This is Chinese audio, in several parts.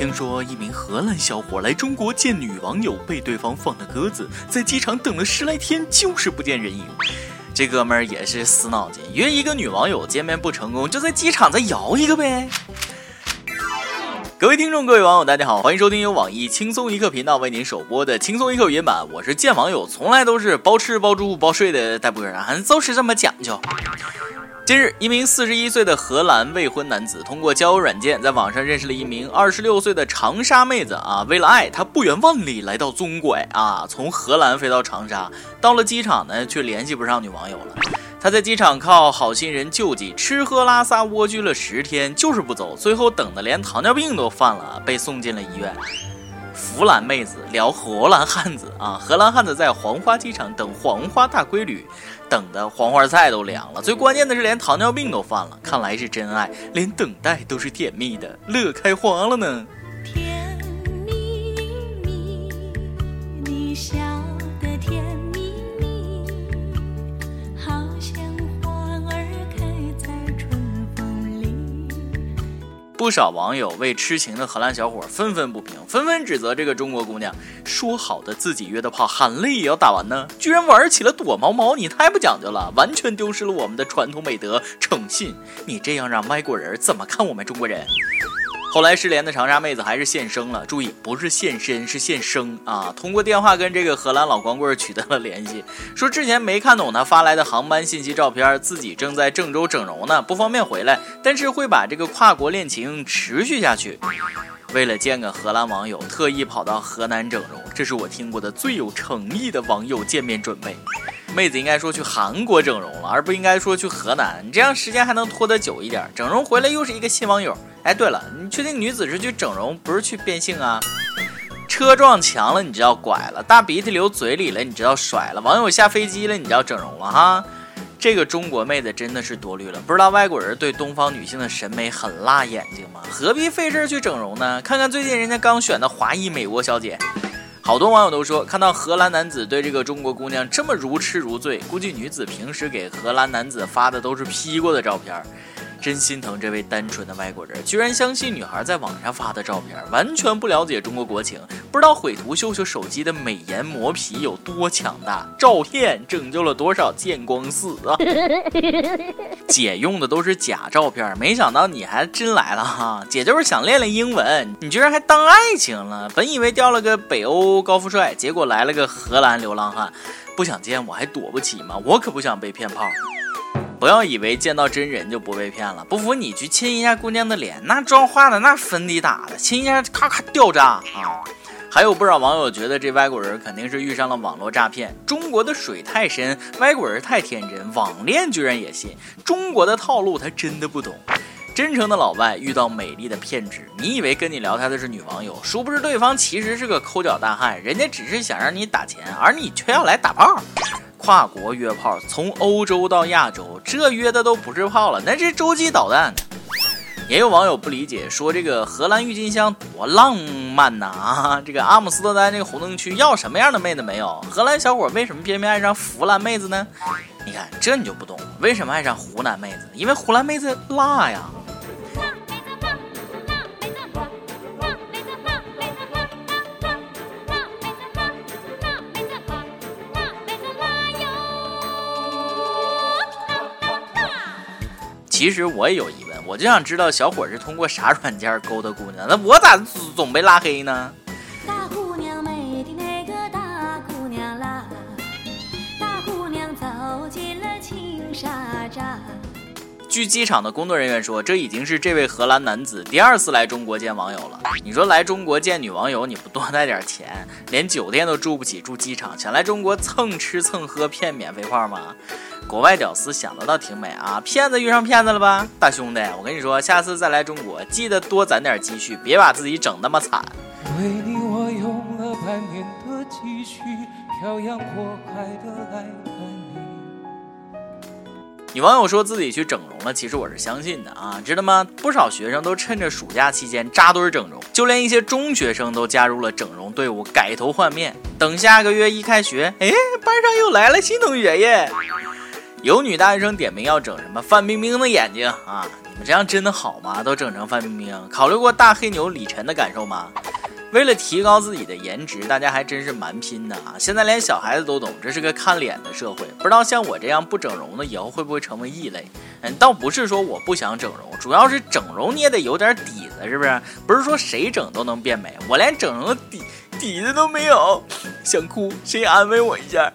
听说一名荷兰小伙来中国见女网友，被对方放了鸽子，在机场等了十来天，就是不见人影。这哥们儿也是死脑筋，约一个女网友见面不成功，就在机场再摇一个呗。各位听众，各位网友，大家好，欢迎收听由网易轻松一刻频道为您首播的轻松一刻语音版。我是见网友从来都是包吃包住包睡的大波儿啊，就是这么讲究。近日，一名四十一岁的荷兰未婚男子通过交友软件在网上认识了一名二十六岁的长沙妹子啊。为了爱，他不远万里来到中国啊，从荷兰飞到长沙。到了机场呢，却联系不上女网友了。他在机场靠好心人救济，吃喝拉撒蜗居了十天，就是不走。最后等的连糖尿病都犯了，被送进了医院。弗兰妹子聊荷兰汉子啊，荷兰汉子在黄花机场等黄花大闺女。等的黄花菜都凉了，最关键的是连糖尿病都犯了，看来是真爱，连等待都是甜蜜的，乐开花了呢。不少网友为痴情的荷兰小伙愤愤不平，纷纷指责这个中国姑娘。说好的自己约的炮，含泪也要打完呢，居然玩起了躲猫猫，你太不讲究了，完全丢失了我们的传统美德诚信。你这样让外国人怎么看我们中国人？后来失联的长沙妹子还是现身了，注意不是现身，是现生啊！通过电话跟这个荷兰老光棍取得了联系，说之前没看懂他发来的航班信息照片，自己正在郑州整容呢，不方便回来，但是会把这个跨国恋情持续下去。为了见个荷兰网友，特意跑到河南整容，这是我听过的最有诚意的网友见面准备。妹子应该说去韩国整容了，而不应该说去河南，你这样时间还能拖得久一点。整容回来又是一个新网友。哎，对了，你确定女子是去整容，不是去变性啊？车撞墙了，你知道拐了；大鼻涕流嘴里了，你知道甩了；网友下飞机了，你知道整容了哈。这个中国妹子真的是多虑了，不知道外国人对东方女性的审美很辣眼睛吗？何必费事去整容呢？看看最近人家刚选的华裔美国小姐，好多网友都说，看到荷兰男子对这个中国姑娘这么如痴如醉，估计女子平时给荷兰男子发的都是 P 过的照片。真心疼这位单纯的外国人，居然相信女孩在网上发的照片，完全不了解中国国情，不知道毁图秀秀手机的美颜磨皮有多强大，照片拯救了多少见光死啊！姐用的都是假照片，没想到你还真来了哈！姐就是想练练英文，你居然还当爱情了？本以为掉了个北欧高富帅，结果来了个荷兰流浪汉，不想见我还躲不起吗？我可不想被骗炮。不要以为见到真人就不被骗了，不服你去亲一下姑娘的脸，那妆化的，那粉底打的，亲一下咔咔掉渣啊！还有不少网友觉得这外国人肯定是遇上了网络诈骗，中国的水太深，外国人太天真，网恋居然也信，中国的套路他真的不懂。真诚的老外遇到美丽的骗子，你以为跟你聊天的是女网友，殊不知对方其实是个抠脚大汉，人家只是想让你打钱，而你却要来打炮。跨国约炮，从欧洲到亚洲，这约的都不是炮了，那是洲际导弹。也有网友不理解，说这个荷兰郁金香多浪漫呐啊！这个阿姆斯特丹这个红灯区要什么样的妹子没有？荷兰小伙为什么偏偏爱上湖南妹子呢？你看这你就不懂，为什么爱上湖南妹子？因为湖南妹子辣呀。其实我也有疑问，我就想知道小伙是通过啥软件勾搭姑娘？那我咋总被拉黑呢？据机场的工作人员说，这已经是这位荷兰男子第二次来中国见网友了。你说来中国见女网友，你不多带点钱，连酒店都住不起，住机场，想来中国蹭吃蹭喝骗免费炮吗？国外屌丝想的倒挺美啊！骗子遇上骗子了吧，大兄弟，我跟你说，下次再来中国，记得多攒点积蓄，别把自己整那么惨。为你我用了半年的积蓄，漂洋过海的来看。女网友说自己去整容了，其实我是相信的啊，知道吗？不少学生都趁着暑假期间扎堆整容，就连一些中学生都加入了整容队伍，改头换面。等下个月一开学，哎，班上又来了新同学耶！有女大学生点名要整什么范冰冰的眼睛啊？你们这样真的好吗？都整成范冰冰，考虑过大黑牛李晨的感受吗？为了提高自己的颜值，大家还真是蛮拼的啊！现在连小孩子都懂，这是个看脸的社会。不知道像我这样不整容的，以后会不会成为异类？嗯，倒不是说我不想整容，主要是整容你也得有点底子，是不是？不是说谁整都能变美，我连整容的底底子都没有，想哭，谁安慰我一下？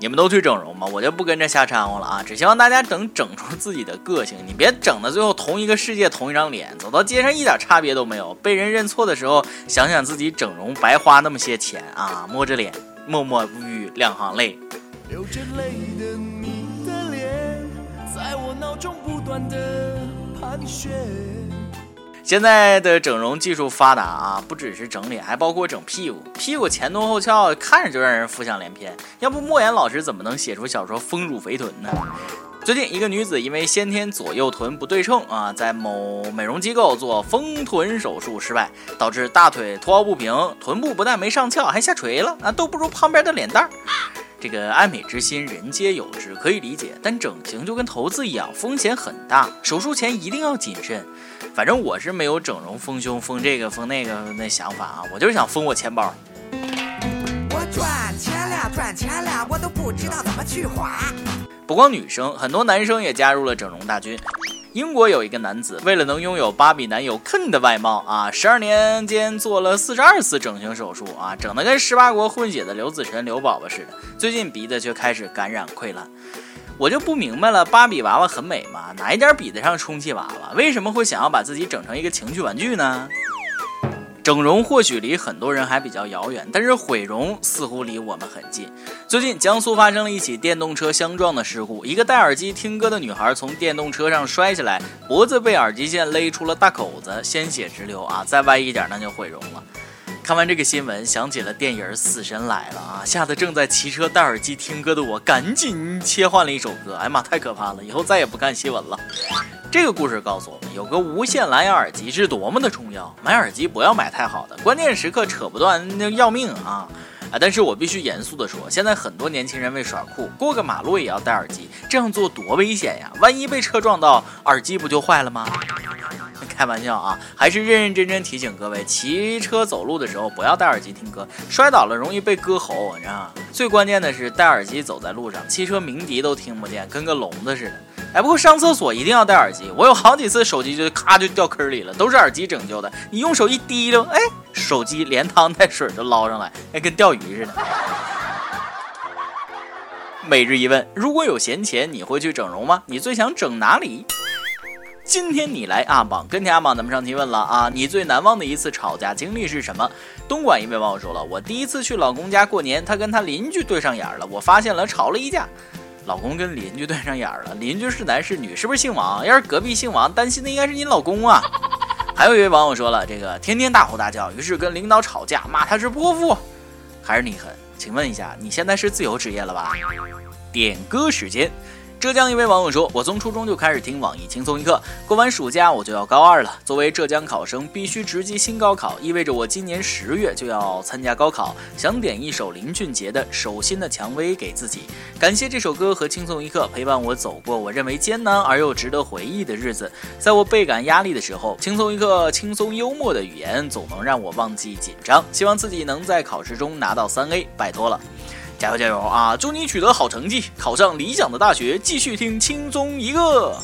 你们都去整容吗？我就不跟着瞎掺和了啊！只希望大家能整出自己的个性，你别整的最后同一个世界同一张脸，走到街上一点差别都没有。被人认错的时候，想想自己整容白花那么些钱啊，摸着脸默默无语两行泪。流着泪的你的脸，在我脑中不断的盘旋。现在的整容技术发达啊，不只是整脸，还包括整屁股。屁股前凸后翘，看着就让人浮想联翩。要不莫言老师怎么能写出小说《丰乳肥臀》呢？最近，一个女子因为先天左右臀不对称啊，在某美容机构做丰臀手术失败，导致大腿凸凹不平，臀部不但没上翘，还下垂了啊，都不如旁边的脸蛋儿。这个爱美之心，人皆有之，可以理解。但整形就跟投资一样，风险很大，手术前一定要谨慎。反正我是没有整容、丰胸、丰这个、丰那个那想法啊，我就是想丰我钱包。我赚钱了，赚钱了，我都不知道怎么去花。不光女生，很多男生也加入了整容大军。英国有一个男子，为了能拥有芭比男友 Ken 的外貌啊，十二年间做了四十二次整形手术啊，整的跟十八国混血的刘子辰、刘宝宝似的。最近鼻子却开始感染溃烂，我就不明白了，芭比娃娃很美吗？哪一点比得上充气娃娃？为什么会想要把自己整成一个情趣玩具呢？整容或许离很多人还比较遥远，但是毁容似乎离我们很近。最近，江苏发生了一起电动车相撞的事故，一个戴耳机听歌的女孩从电动车上摔下来，脖子被耳机线勒出了大口子，鲜血直流啊！再歪一点，那就毁容了。看完这个新闻，想起了电影《死神来了》啊，吓得正在骑车戴耳机听歌的我，赶紧切换了一首歌。哎呀妈，太可怕了！以后再也不看新闻了。这个故事告诉我们，有个无线蓝牙耳机是多么的重要。买耳机不要买太好的，关键时刻扯不断那要命啊！啊，但是我必须严肃的说，现在很多年轻人为耍酷，过个马路也要戴耳机，这样做多危险呀！万一被车撞到，耳机不就坏了吗？开玩笑啊，还是认认真真提醒各位，骑车走路的时候不要戴耳机听歌，摔倒了容易被割喉，你知道吗？最关键的是戴耳机走在路上，汽车鸣笛都听不见，跟个聋子似的。哎，不过上厕所一定要戴耳机，我有好几次手机就咔就掉坑里了，都是耳机拯救的。你用手一提溜，哎，手机连汤带水就捞上来，哎，跟钓鱼似的。每日一问：如果有闲钱，你会去整容吗？你最想整哪里？今天你来阿榜跟天阿榜，咱们上提问了啊！你最难忘的一次吵架经历是什么？东莞一位网友说了，我第一次去老公家过年，他跟他邻居对上眼了，我发现了，吵了一架。老公跟邻居对上眼了，邻居是男是女？是不是姓王？要是隔壁姓王，担心的应该是你老公啊！还有一位网友说了，这个天天大吼大叫，于是跟领导吵架，骂他是泼妇，还是你狠？请问一下，你现在是自由职业了吧？点歌时间。浙江一位网友说：“我从初中就开始听网易轻松一刻，过完暑假我就要高二了。作为浙江考生，必须直击新高考，意味着我今年十月就要参加高考。想点一首林俊杰的《手心的蔷薇》给自己，感谢这首歌和轻松一刻陪伴我走过我认为艰难而又值得回忆的日子。在我倍感压力的时候，轻松一刻轻松幽默的语言总能让我忘记紧张。希望自己能在考试中拿到三 A，拜托了。”加油加油啊！祝你取得好成绩，考上理想的大学，继续听轻松一刻。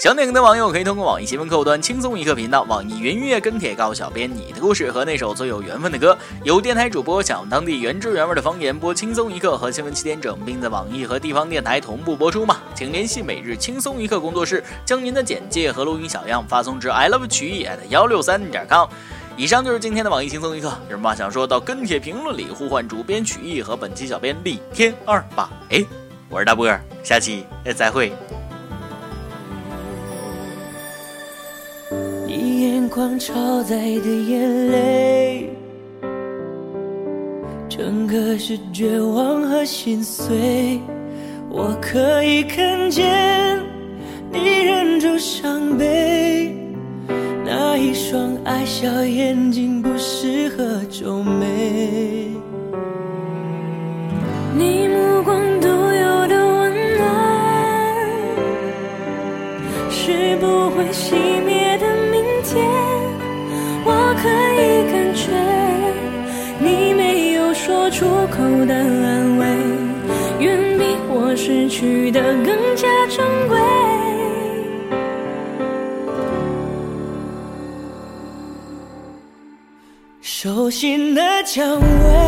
想点歌的网友可以通过网易新闻客户端轻松一刻频道、网易云音乐跟帖告诉小编你的故事和那首最有缘分的歌。有电台主播想用当地原汁原味的方言播轻松一刻和新闻七点整，并在网易和地方电台同步播出吗？请联系每日轻松一刻工作室，将您的简介和录音小样发送至 i love 曲艺 at 幺六三点 com。以上就是今天的网易轻松一刻，有什么话想说到跟帖评论里呼唤主编曲艺和本期小编李天二八。哎，我是大波儿，下期再会。你眼眶超载的眼泪，整个是绝望和心碎。我可以看见你忍住伤悲，一双爱笑眼睛不适合皱眉。你目光独有的温暖是不会熄灭的明天。我可以感觉你没有说出口的安慰远比我失去的更手心的蔷薇。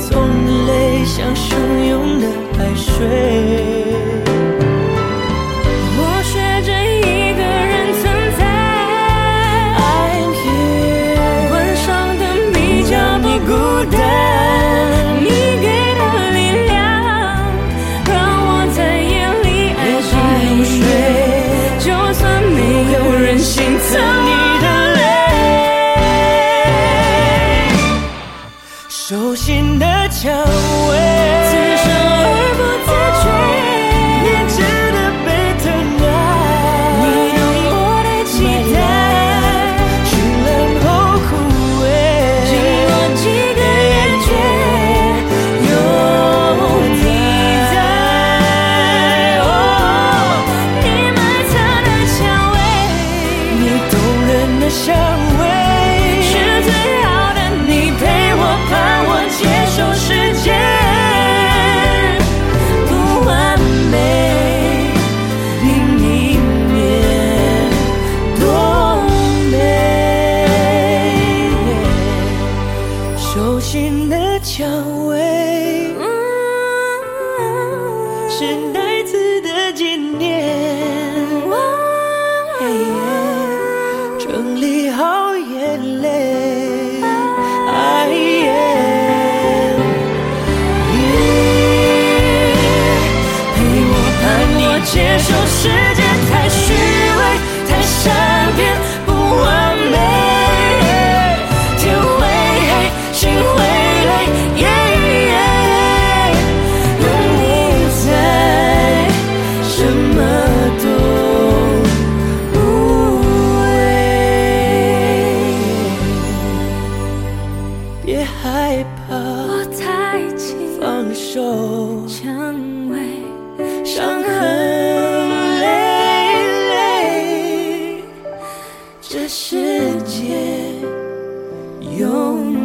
从的泪像汹涌的海水。是带刺的纪念。整理好眼泪，你陪我，我接受世界。世界永